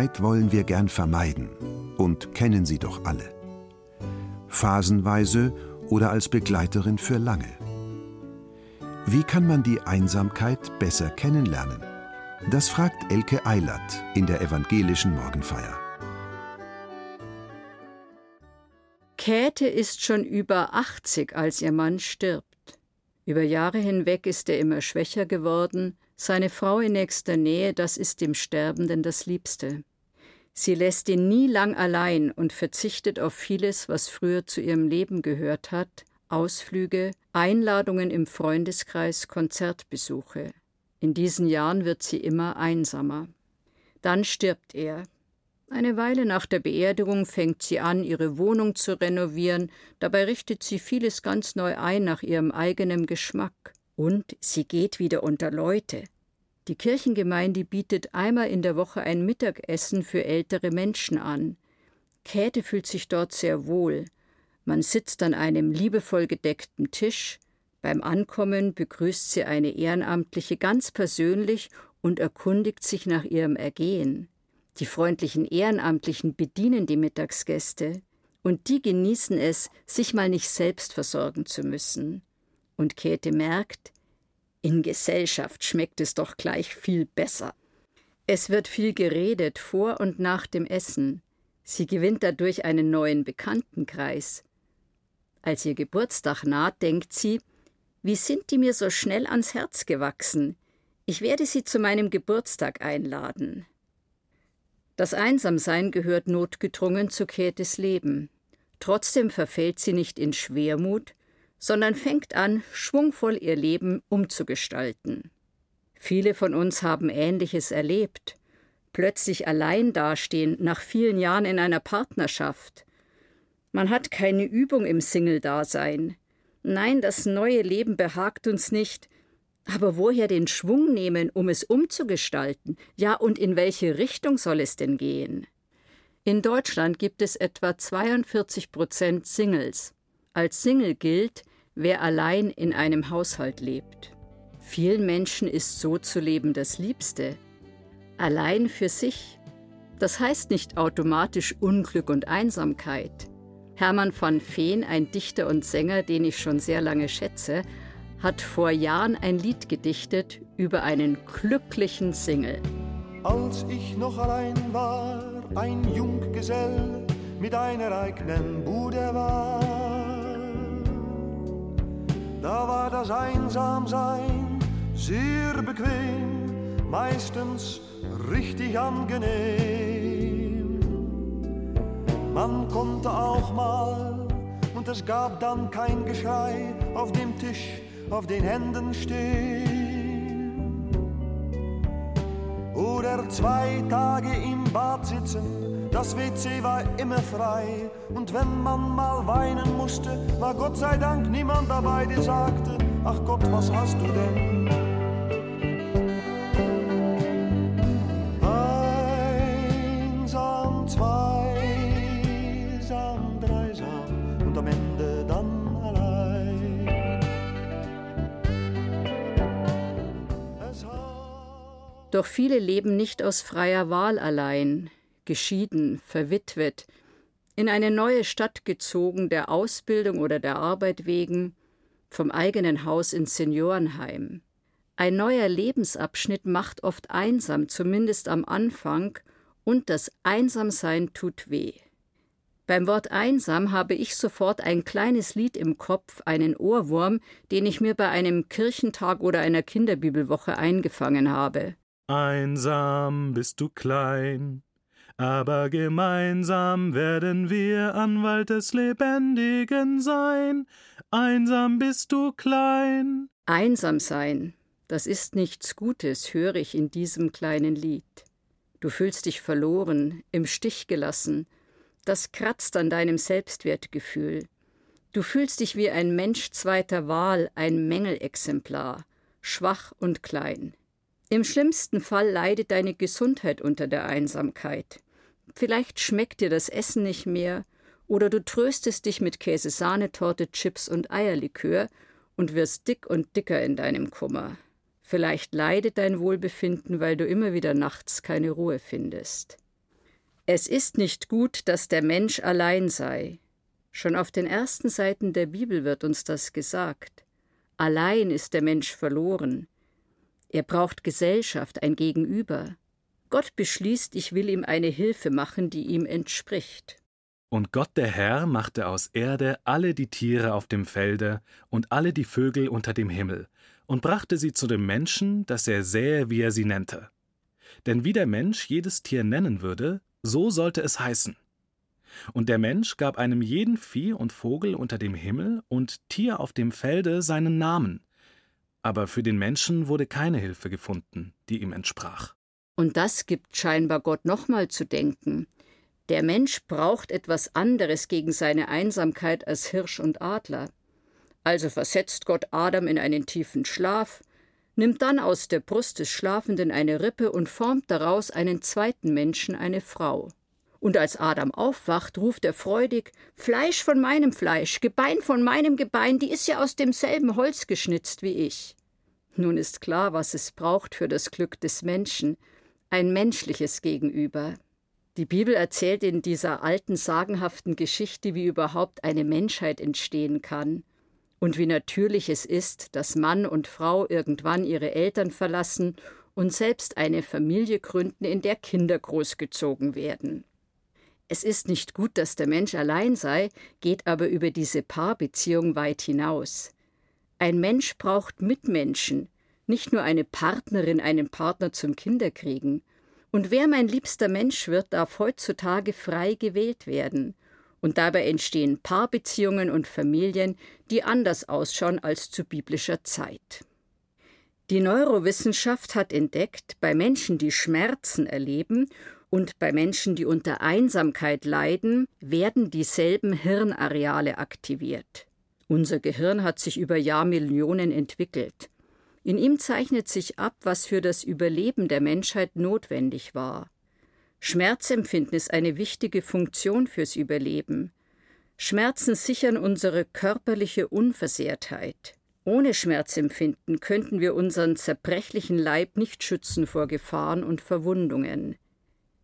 Einsamkeit wollen wir gern vermeiden und kennen sie doch alle. Phasenweise oder als Begleiterin für lange. Wie kann man die Einsamkeit besser kennenlernen? Das fragt Elke Eilert in der evangelischen Morgenfeier. Käthe ist schon über 80, als ihr Mann stirbt. Über Jahre hinweg ist er immer schwächer geworden, seine Frau in nächster Nähe, das ist dem Sterbenden das Liebste. Sie lässt ihn nie lang allein und verzichtet auf vieles, was früher zu ihrem Leben gehört hat, Ausflüge, Einladungen im Freundeskreis, Konzertbesuche. In diesen Jahren wird sie immer einsamer. Dann stirbt er. Eine Weile nach der Beerdigung fängt sie an, ihre Wohnung zu renovieren, dabei richtet sie vieles ganz neu ein nach ihrem eigenen Geschmack. Und sie geht wieder unter Leute. Die Kirchengemeinde bietet einmal in der Woche ein Mittagessen für ältere Menschen an. Käthe fühlt sich dort sehr wohl. Man sitzt an einem liebevoll gedeckten Tisch. Beim Ankommen begrüßt sie eine Ehrenamtliche ganz persönlich und erkundigt sich nach ihrem Ergehen. Die freundlichen Ehrenamtlichen bedienen die Mittagsgäste, und die genießen es, sich mal nicht selbst versorgen zu müssen. Und Käthe merkt, in Gesellschaft schmeckt es doch gleich viel besser. Es wird viel geredet vor und nach dem Essen. Sie gewinnt dadurch einen neuen Bekanntenkreis. Als ihr Geburtstag naht, denkt sie, wie sind die mir so schnell ans Herz gewachsen? Ich werde sie zu meinem Geburtstag einladen. Das Einsamsein gehört notgedrungen zu Käthes Leben. Trotzdem verfällt sie nicht in Schwermut, sondern fängt an, schwungvoll ihr Leben umzugestalten. Viele von uns haben Ähnliches erlebt. Plötzlich allein dastehen nach vielen Jahren in einer Partnerschaft. Man hat keine Übung im Single-Dasein. Nein, das neue Leben behagt uns nicht. Aber woher den Schwung nehmen, um es umzugestalten? Ja, und in welche Richtung soll es denn gehen? In Deutschland gibt es etwa 42 Prozent Singles. Als Single gilt, wer allein in einem Haushalt lebt. Vielen Menschen ist so zu leben das Liebste. Allein für sich. Das heißt nicht automatisch Unglück und Einsamkeit. Hermann van Veen, ein Dichter und Sänger, den ich schon sehr lange schätze, hat vor Jahren ein Lied gedichtet über einen glücklichen Single. Als ich noch allein war, ein Junggesell mit einer eigenen Bude war da war das Einsamsein sehr bequem, meistens richtig angenehm. Man konnte auch mal, und es gab dann kein Geschrei, auf dem Tisch auf den Händen stehen. Oder zwei Tage im Bad sitzen das WC war immer frei und wenn man mal weinen musste, war Gott sei Dank niemand dabei, der sagte, ach Gott, was hast du denn? Doch viele leben nicht aus freier Wahl allein geschieden, verwitwet, in eine neue Stadt gezogen, der Ausbildung oder der Arbeit wegen, vom eigenen Haus ins Seniorenheim. Ein neuer Lebensabschnitt macht oft einsam, zumindest am Anfang, und das Einsamsein tut weh. Beim Wort einsam habe ich sofort ein kleines Lied im Kopf, einen Ohrwurm, den ich mir bei einem Kirchentag oder einer Kinderbibelwoche eingefangen habe. Einsam bist du klein, aber gemeinsam werden wir Anwalt des Lebendigen sein. Einsam bist du klein. Einsam sein, das ist nichts Gutes, höre ich in diesem kleinen Lied. Du fühlst dich verloren, im Stich gelassen. Das kratzt an deinem Selbstwertgefühl. Du fühlst dich wie ein Mensch zweiter Wahl, ein Mängelexemplar, schwach und klein. Im schlimmsten Fall leidet deine Gesundheit unter der Einsamkeit. Vielleicht schmeckt dir das Essen nicht mehr, oder du tröstest dich mit Käsesahnetorte, Chips und Eierlikör und wirst dick und dicker in deinem Kummer. Vielleicht leidet dein Wohlbefinden, weil du immer wieder nachts keine Ruhe findest. Es ist nicht gut, dass der Mensch allein sei. Schon auf den ersten Seiten der Bibel wird uns das gesagt. Allein ist der Mensch verloren. Er braucht Gesellschaft, ein Gegenüber. Gott beschließt, ich will ihm eine Hilfe machen, die ihm entspricht. Und Gott der Herr machte aus Erde alle die Tiere auf dem Felde und alle die Vögel unter dem Himmel und brachte sie zu dem Menschen, dass er sähe, wie er sie nennte. Denn wie der Mensch jedes Tier nennen würde, so sollte es heißen. Und der Mensch gab einem jeden Vieh und Vogel unter dem Himmel und Tier auf dem Felde seinen Namen. Aber für den Menschen wurde keine Hilfe gefunden, die ihm entsprach. Und das gibt scheinbar Gott nochmal zu denken. Der Mensch braucht etwas anderes gegen seine Einsamkeit als Hirsch und Adler. Also versetzt Gott Adam in einen tiefen Schlaf, nimmt dann aus der Brust des Schlafenden eine Rippe und formt daraus einen zweiten Menschen, eine Frau. Und als Adam aufwacht, ruft er freudig Fleisch von meinem Fleisch, Gebein von meinem Gebein, die ist ja aus demselben Holz geschnitzt wie ich. Nun ist klar, was es braucht für das Glück des Menschen, ein menschliches Gegenüber. Die Bibel erzählt in dieser alten sagenhaften Geschichte, wie überhaupt eine Menschheit entstehen kann und wie natürlich es ist, dass Mann und Frau irgendwann ihre Eltern verlassen und selbst eine Familie gründen, in der Kinder großgezogen werden. Es ist nicht gut, dass der Mensch allein sei, geht aber über diese Paarbeziehung weit hinaus. Ein Mensch braucht Mitmenschen, nicht nur eine Partnerin, einen Partner zum Kinderkriegen. Und wer mein liebster Mensch wird, darf heutzutage frei gewählt werden. Und dabei entstehen Paarbeziehungen und Familien, die anders ausschauen als zu biblischer Zeit. Die Neurowissenschaft hat entdeckt, bei Menschen, die Schmerzen erleben und bei Menschen, die unter Einsamkeit leiden, werden dieselben Hirnareale aktiviert. Unser Gehirn hat sich über Jahrmillionen entwickelt. In ihm zeichnet sich ab, was für das Überleben der Menschheit notwendig war. Schmerzempfinden ist eine wichtige Funktion fürs Überleben. Schmerzen sichern unsere körperliche Unversehrtheit. Ohne Schmerzempfinden könnten wir unseren zerbrechlichen Leib nicht schützen vor Gefahren und Verwundungen.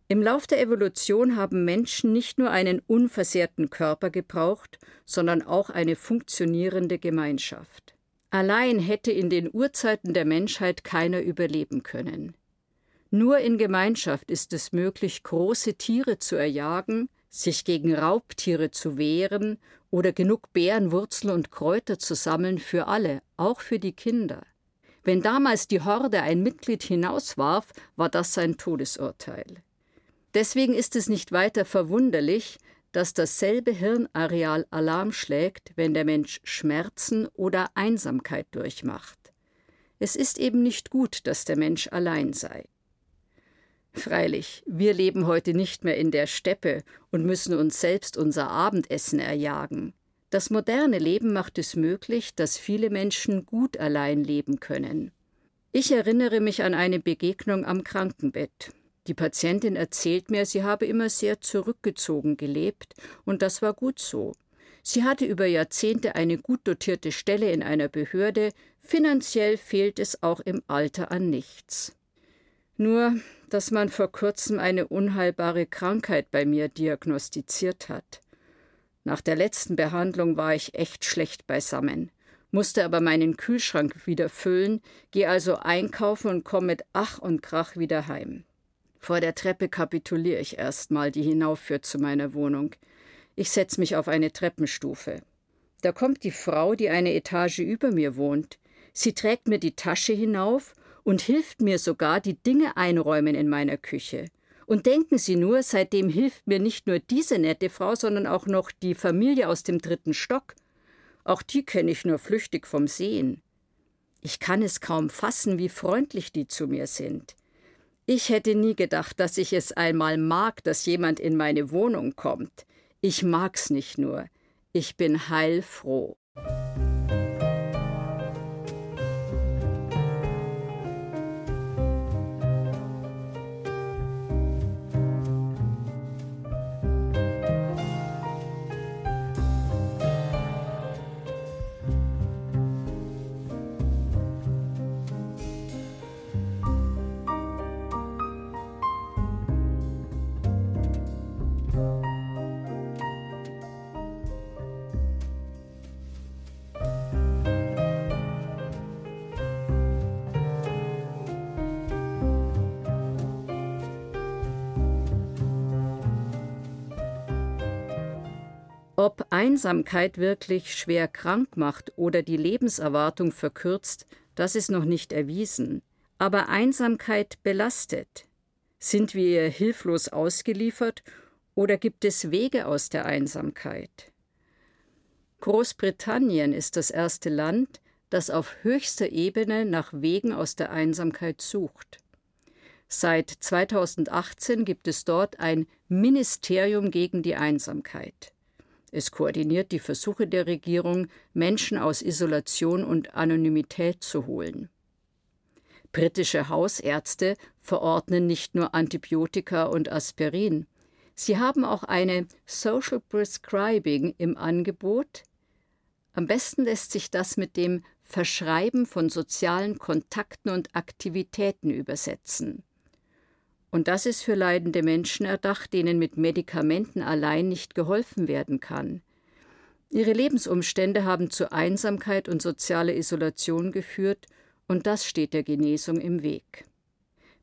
Im Lauf der Evolution haben Menschen nicht nur einen unversehrten Körper gebraucht, sondern auch eine funktionierende Gemeinschaft. Allein hätte in den Urzeiten der Menschheit keiner überleben können. Nur in Gemeinschaft ist es möglich, große Tiere zu erjagen, sich gegen Raubtiere zu wehren oder genug Beeren, Wurzeln und Kräuter zu sammeln für alle, auch für die Kinder. Wenn damals die Horde ein Mitglied hinauswarf, war das sein Todesurteil. Deswegen ist es nicht weiter verwunderlich, dass dasselbe Hirnareal Alarm schlägt, wenn der Mensch Schmerzen oder Einsamkeit durchmacht. Es ist eben nicht gut, dass der Mensch allein sei. Freilich, wir leben heute nicht mehr in der Steppe und müssen uns selbst unser Abendessen erjagen. Das moderne Leben macht es möglich, dass viele Menschen gut allein leben können. Ich erinnere mich an eine Begegnung am Krankenbett. Die Patientin erzählt mir, sie habe immer sehr zurückgezogen gelebt, und das war gut so. Sie hatte über Jahrzehnte eine gut dotierte Stelle in einer Behörde, finanziell fehlt es auch im Alter an nichts. Nur, dass man vor kurzem eine unheilbare Krankheit bei mir diagnostiziert hat. Nach der letzten Behandlung war ich echt schlecht beisammen, musste aber meinen Kühlschrank wieder füllen, gehe also einkaufen und komme mit Ach und Krach wieder heim. Vor der Treppe kapituliere ich erstmal, die hinaufführt zu meiner Wohnung. Ich setze mich auf eine Treppenstufe. Da kommt die Frau, die eine Etage über mir wohnt. Sie trägt mir die Tasche hinauf und hilft mir sogar, die Dinge einräumen in meiner Küche. Und denken Sie nur, seitdem hilft mir nicht nur diese nette Frau, sondern auch noch die Familie aus dem dritten Stock. Auch die kenne ich nur flüchtig vom Sehen. Ich kann es kaum fassen, wie freundlich die zu mir sind. Ich hätte nie gedacht, dass ich es einmal mag, dass jemand in meine Wohnung kommt. Ich mag's nicht nur. Ich bin heilfroh. Ob Einsamkeit wirklich schwer krank macht oder die Lebenserwartung verkürzt, das ist noch nicht erwiesen. Aber Einsamkeit belastet. Sind wir hilflos ausgeliefert oder gibt es Wege aus der Einsamkeit? Großbritannien ist das erste Land, das auf höchster Ebene nach Wegen aus der Einsamkeit sucht. Seit 2018 gibt es dort ein Ministerium gegen die Einsamkeit. Es koordiniert die Versuche der Regierung, Menschen aus Isolation und Anonymität zu holen. Britische Hausärzte verordnen nicht nur Antibiotika und Aspirin. Sie haben auch eine Social Prescribing im Angebot. Am besten lässt sich das mit dem Verschreiben von sozialen Kontakten und Aktivitäten übersetzen. Und das ist für leidende Menschen erdacht, denen mit Medikamenten allein nicht geholfen werden kann. Ihre Lebensumstände haben zu Einsamkeit und sozialer Isolation geführt, und das steht der Genesung im Weg.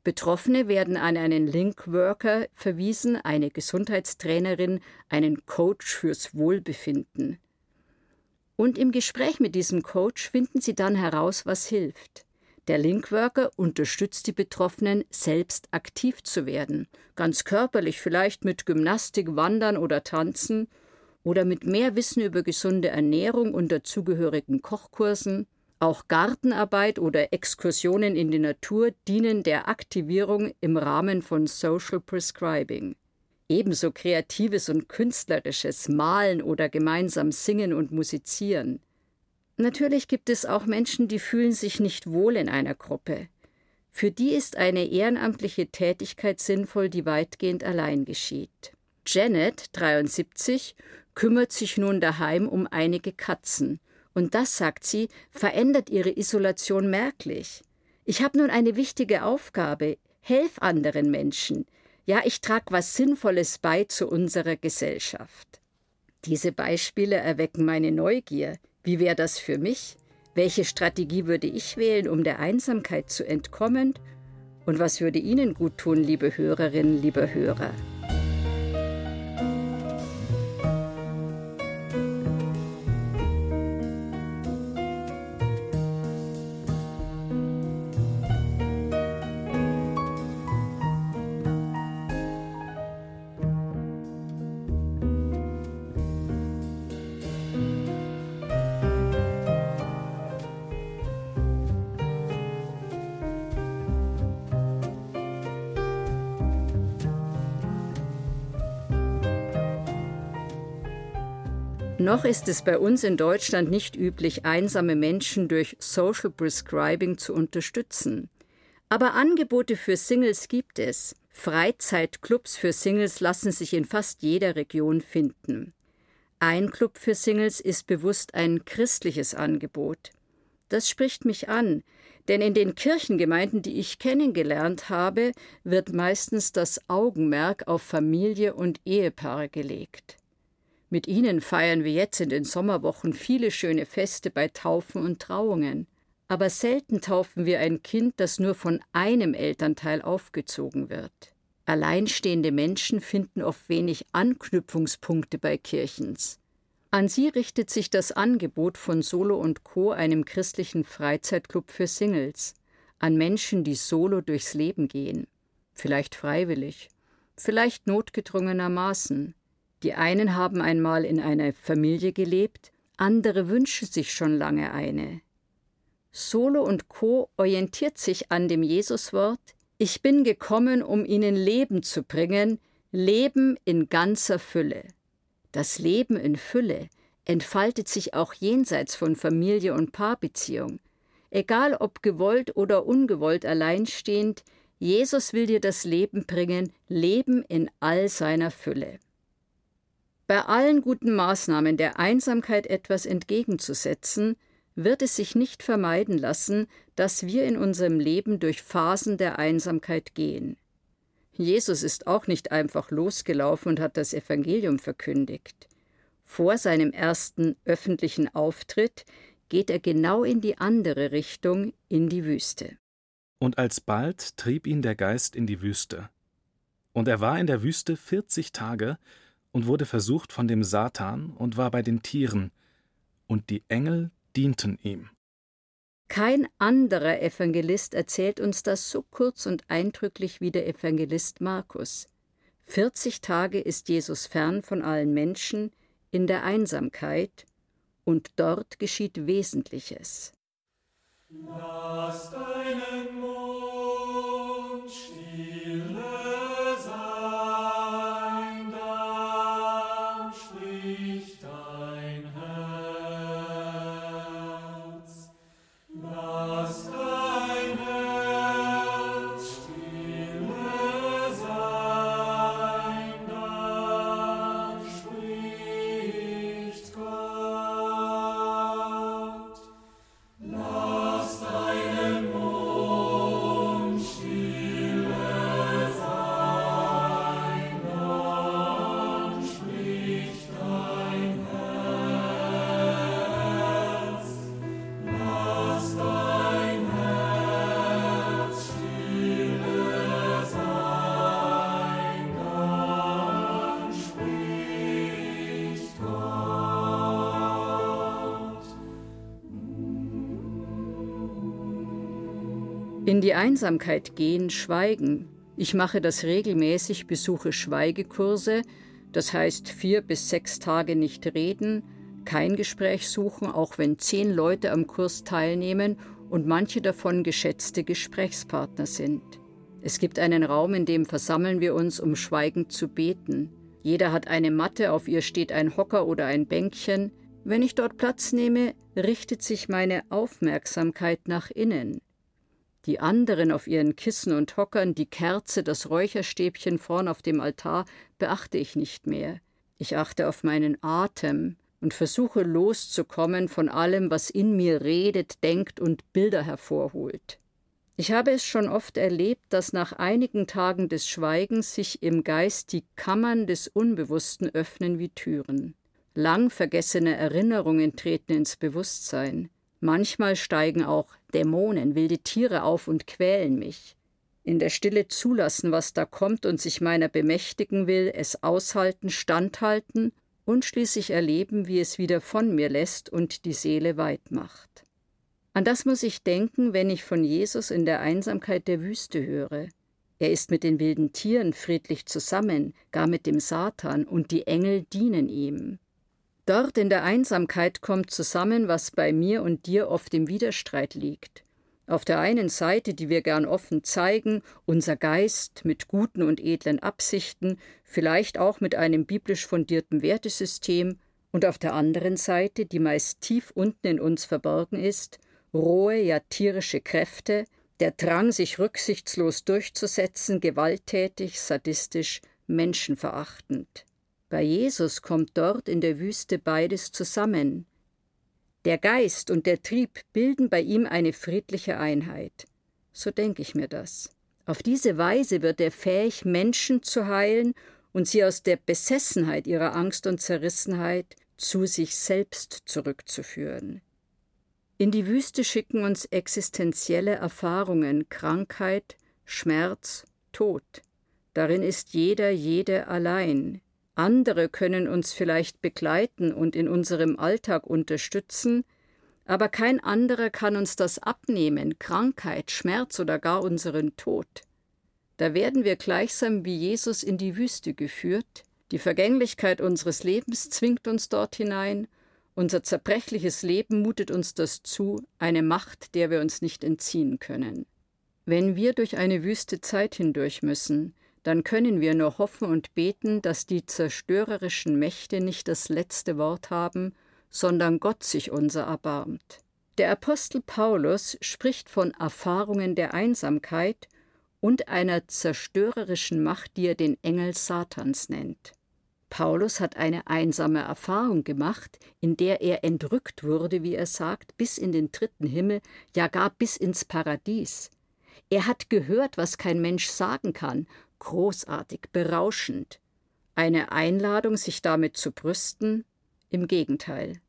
Betroffene werden an einen Linkworker verwiesen, eine Gesundheitstrainerin, einen Coach fürs Wohlbefinden. Und im Gespräch mit diesem Coach finden sie dann heraus, was hilft. Der Linkworker unterstützt die Betroffenen, selbst aktiv zu werden, ganz körperlich vielleicht mit Gymnastik, Wandern oder Tanzen oder mit mehr Wissen über gesunde Ernährung und dazugehörigen Kochkursen. Auch Gartenarbeit oder Exkursionen in die Natur dienen der Aktivierung im Rahmen von Social Prescribing. Ebenso kreatives und künstlerisches Malen oder gemeinsam singen und musizieren. Natürlich gibt es auch Menschen, die fühlen sich nicht wohl in einer Gruppe. Für die ist eine ehrenamtliche Tätigkeit sinnvoll, die weitgehend allein geschieht. Janet, 73, kümmert sich nun daheim um einige Katzen. Und das, sagt sie, verändert ihre Isolation merklich. Ich habe nun eine wichtige Aufgabe. Helf anderen Menschen. Ja, ich trage was Sinnvolles bei zu unserer Gesellschaft. Diese Beispiele erwecken meine Neugier. Wie wäre das für mich? Welche Strategie würde ich wählen, um der Einsamkeit zu entkommen? Und was würde Ihnen gut tun, liebe Hörerinnen, liebe Hörer? Noch ist es bei uns in Deutschland nicht üblich, einsame Menschen durch Social Prescribing zu unterstützen. Aber Angebote für Singles gibt es. Freizeitclubs für Singles lassen sich in fast jeder Region finden. Ein Club für Singles ist bewusst ein christliches Angebot. Das spricht mich an, denn in den Kirchengemeinden, die ich kennengelernt habe, wird meistens das Augenmerk auf Familie und Ehepaare gelegt. Mit ihnen feiern wir jetzt in den Sommerwochen viele schöne Feste bei Taufen und Trauungen. Aber selten taufen wir ein Kind, das nur von einem Elternteil aufgezogen wird. Alleinstehende Menschen finden oft wenig Anknüpfungspunkte bei Kirchens. An sie richtet sich das Angebot von Solo und Co., einem christlichen Freizeitclub für Singles, an Menschen, die solo durchs Leben gehen, vielleicht freiwillig vielleicht notgedrungenermaßen. Die einen haben einmal in einer Familie gelebt, andere wünschen sich schon lange eine. Solo und Co. orientiert sich an dem Jesuswort Ich bin gekommen, um ihnen Leben zu bringen, Leben in ganzer Fülle. Das Leben in Fülle entfaltet sich auch jenseits von Familie und Paarbeziehung. Egal ob gewollt oder ungewollt alleinstehend, Jesus will dir das Leben bringen, Leben in all seiner Fülle. Bei allen guten Maßnahmen der Einsamkeit etwas entgegenzusetzen, wird es sich nicht vermeiden lassen, dass wir in unserem Leben durch Phasen der Einsamkeit gehen. Jesus ist auch nicht einfach losgelaufen und hat das Evangelium verkündigt. Vor seinem ersten öffentlichen Auftritt geht er genau in die andere Richtung, in die Wüste. Und alsbald trieb ihn der Geist in die Wüste. Und er war in der Wüste vierzig Tage und wurde versucht von dem Satan und war bei den Tieren, und die Engel dienten ihm. Kein anderer Evangelist erzählt uns das so kurz und eindrücklich wie der Evangelist Markus. 40 Tage ist Jesus fern von allen Menschen, in der Einsamkeit, und dort geschieht Wesentliches. Lass deinen Mund In die Einsamkeit gehen, schweigen. Ich mache das regelmäßig, besuche Schweigekurse, das heißt vier bis sechs Tage nicht reden, kein Gespräch suchen, auch wenn zehn Leute am Kurs teilnehmen und manche davon geschätzte Gesprächspartner sind. Es gibt einen Raum, in dem versammeln wir uns, um schweigend zu beten. Jeder hat eine Matte, auf ihr steht ein Hocker oder ein Bänkchen. Wenn ich dort Platz nehme, richtet sich meine Aufmerksamkeit nach innen. Die anderen auf ihren Kissen und Hockern, die Kerze, das Räucherstäbchen vorn auf dem Altar, beachte ich nicht mehr. Ich achte auf meinen Atem und versuche loszukommen von allem, was in mir redet, denkt und Bilder hervorholt. Ich habe es schon oft erlebt, dass nach einigen Tagen des Schweigens sich im Geist die Kammern des Unbewussten öffnen wie Türen. Lang vergessene Erinnerungen treten ins Bewusstsein. Manchmal steigen auch Dämonen, wilde Tiere auf und quälen mich. In der Stille zulassen, was da kommt und sich meiner bemächtigen will, es aushalten, standhalten und schließlich erleben, wie es wieder von mir lässt und die Seele weit macht. An das muss ich denken, wenn ich von Jesus in der Einsamkeit der Wüste höre. Er ist mit den wilden Tieren friedlich zusammen, gar mit dem Satan, und die Engel dienen ihm. Dort in der Einsamkeit kommt zusammen, was bei mir und dir oft im Widerstreit liegt. Auf der einen Seite, die wir gern offen zeigen, unser Geist mit guten und edlen Absichten, vielleicht auch mit einem biblisch fundierten Wertesystem, und auf der anderen Seite, die meist tief unten in uns verborgen ist, rohe, ja tierische Kräfte, der Drang, sich rücksichtslos durchzusetzen, gewalttätig, sadistisch, menschenverachtend. Bei Jesus kommt dort in der Wüste beides zusammen. Der Geist und der Trieb bilden bei ihm eine friedliche Einheit. So denke ich mir das. Auf diese Weise wird er fähig, Menschen zu heilen und sie aus der Besessenheit ihrer Angst und Zerrissenheit zu sich selbst zurückzuführen. In die Wüste schicken uns existenzielle Erfahrungen, Krankheit, Schmerz, Tod. Darin ist jeder, jede allein. Andere können uns vielleicht begleiten und in unserem Alltag unterstützen, aber kein anderer kann uns das abnehmen, Krankheit, Schmerz oder gar unseren Tod. Da werden wir gleichsam wie Jesus in die Wüste geführt, die Vergänglichkeit unseres Lebens zwingt uns dort hinein, unser zerbrechliches Leben mutet uns das zu, eine Macht, der wir uns nicht entziehen können. Wenn wir durch eine wüste Zeit hindurch müssen, dann können wir nur hoffen und beten, dass die zerstörerischen Mächte nicht das letzte Wort haben, sondern Gott sich unser erbarmt. Der Apostel Paulus spricht von Erfahrungen der Einsamkeit und einer zerstörerischen Macht, die er den Engel Satans nennt. Paulus hat eine einsame Erfahrung gemacht, in der er entrückt wurde, wie er sagt, bis in den dritten Himmel, ja gar bis ins Paradies. Er hat gehört, was kein Mensch sagen kann, großartig, berauschend. Eine Einladung, sich damit zu brüsten? Im Gegenteil.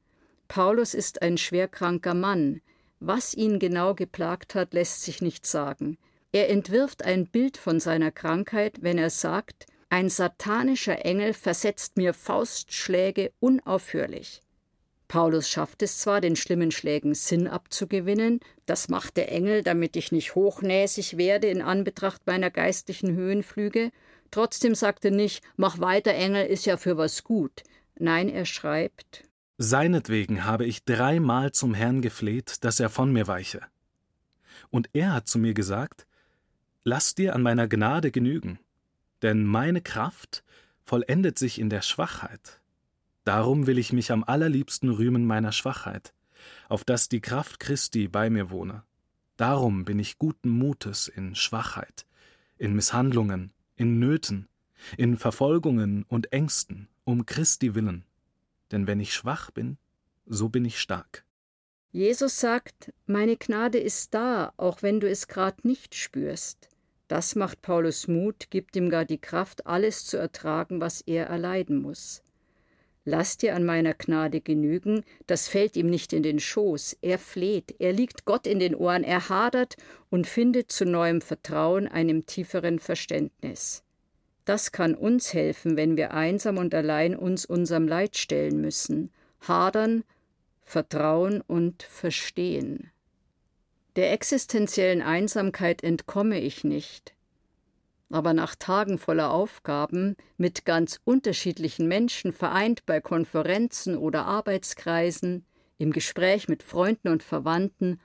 Paulus ist ein schwerkranker Mann. Was ihn genau geplagt hat, lässt sich nicht sagen. Er entwirft ein Bild von seiner Krankheit, wenn er sagt, ein satanischer Engel versetzt mir Faustschläge unaufhörlich. Paulus schafft es zwar, den schlimmen Schlägen Sinn abzugewinnen, das macht der Engel, damit ich nicht hochnäsig werde in Anbetracht meiner geistlichen Höhenflüge, trotzdem sagt er nicht, mach weiter, Engel, ist ja für was gut. Nein, er schreibt, Seinetwegen habe ich dreimal zum Herrn gefleht, dass er von mir weiche. Und er hat zu mir gesagt, Lass dir an meiner Gnade genügen, denn meine Kraft vollendet sich in der Schwachheit. Darum will ich mich am allerliebsten rühmen meiner Schwachheit, auf dass die Kraft Christi bei mir wohne. Darum bin ich guten Mutes in Schwachheit, in Misshandlungen, in Nöten, in Verfolgungen und Ängsten, um Christi willen. Denn wenn ich schwach bin, so bin ich stark. Jesus sagt, meine Gnade ist da, auch wenn du es grad nicht spürst. Das macht Paulus Mut, gibt ihm gar die Kraft, alles zu ertragen, was er erleiden muss. Lass dir an meiner Gnade genügen, das fällt ihm nicht in den Schoß, er fleht, er liegt Gott in den Ohren, er hadert und findet zu neuem Vertrauen, einem tieferen Verständnis. Das kann uns helfen, wenn wir einsam und allein uns unserem Leid stellen müssen, hadern, vertrauen und verstehen. Der existenziellen Einsamkeit entkomme ich nicht, aber nach Tagen voller Aufgaben, mit ganz unterschiedlichen Menschen vereint bei Konferenzen oder Arbeitskreisen, im Gespräch mit Freunden und Verwandten,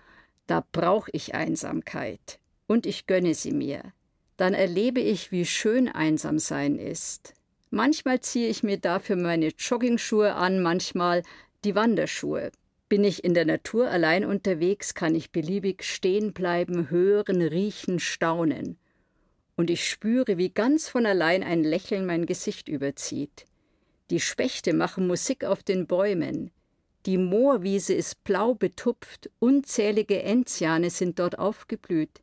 da brauche ich Einsamkeit und ich gönne sie mir. Dann erlebe ich, wie schön einsam sein ist. Manchmal ziehe ich mir dafür meine Joggingschuhe an, manchmal die Wanderschuhe. Bin ich in der Natur allein unterwegs, kann ich beliebig stehen bleiben, hören, riechen, staunen und ich spüre, wie ganz von allein ein Lächeln mein Gesicht überzieht. Die Spechte machen Musik auf den Bäumen. Die Moorwiese ist blau betupft, unzählige Enziane sind dort aufgeblüht.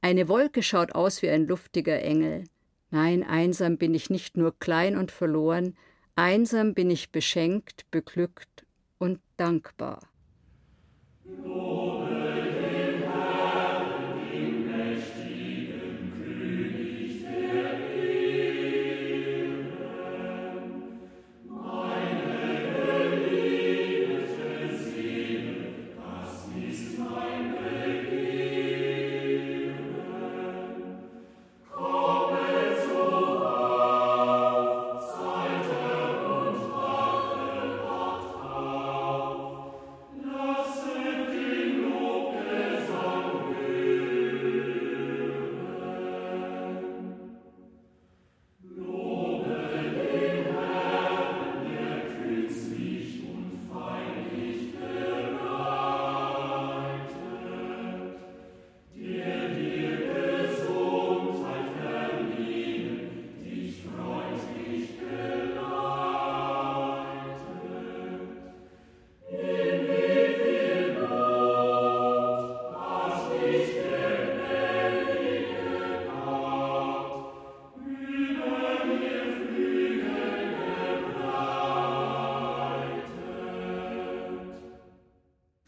Eine Wolke schaut aus wie ein luftiger Engel. Nein, einsam bin ich nicht nur klein und verloren, einsam bin ich beschenkt, beglückt und dankbar. Lobe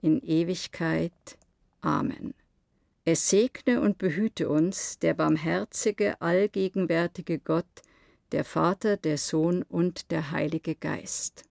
in Ewigkeit. Amen. Es segne und behüte uns der barmherzige, allgegenwärtige Gott, der Vater, der Sohn und der Heilige Geist.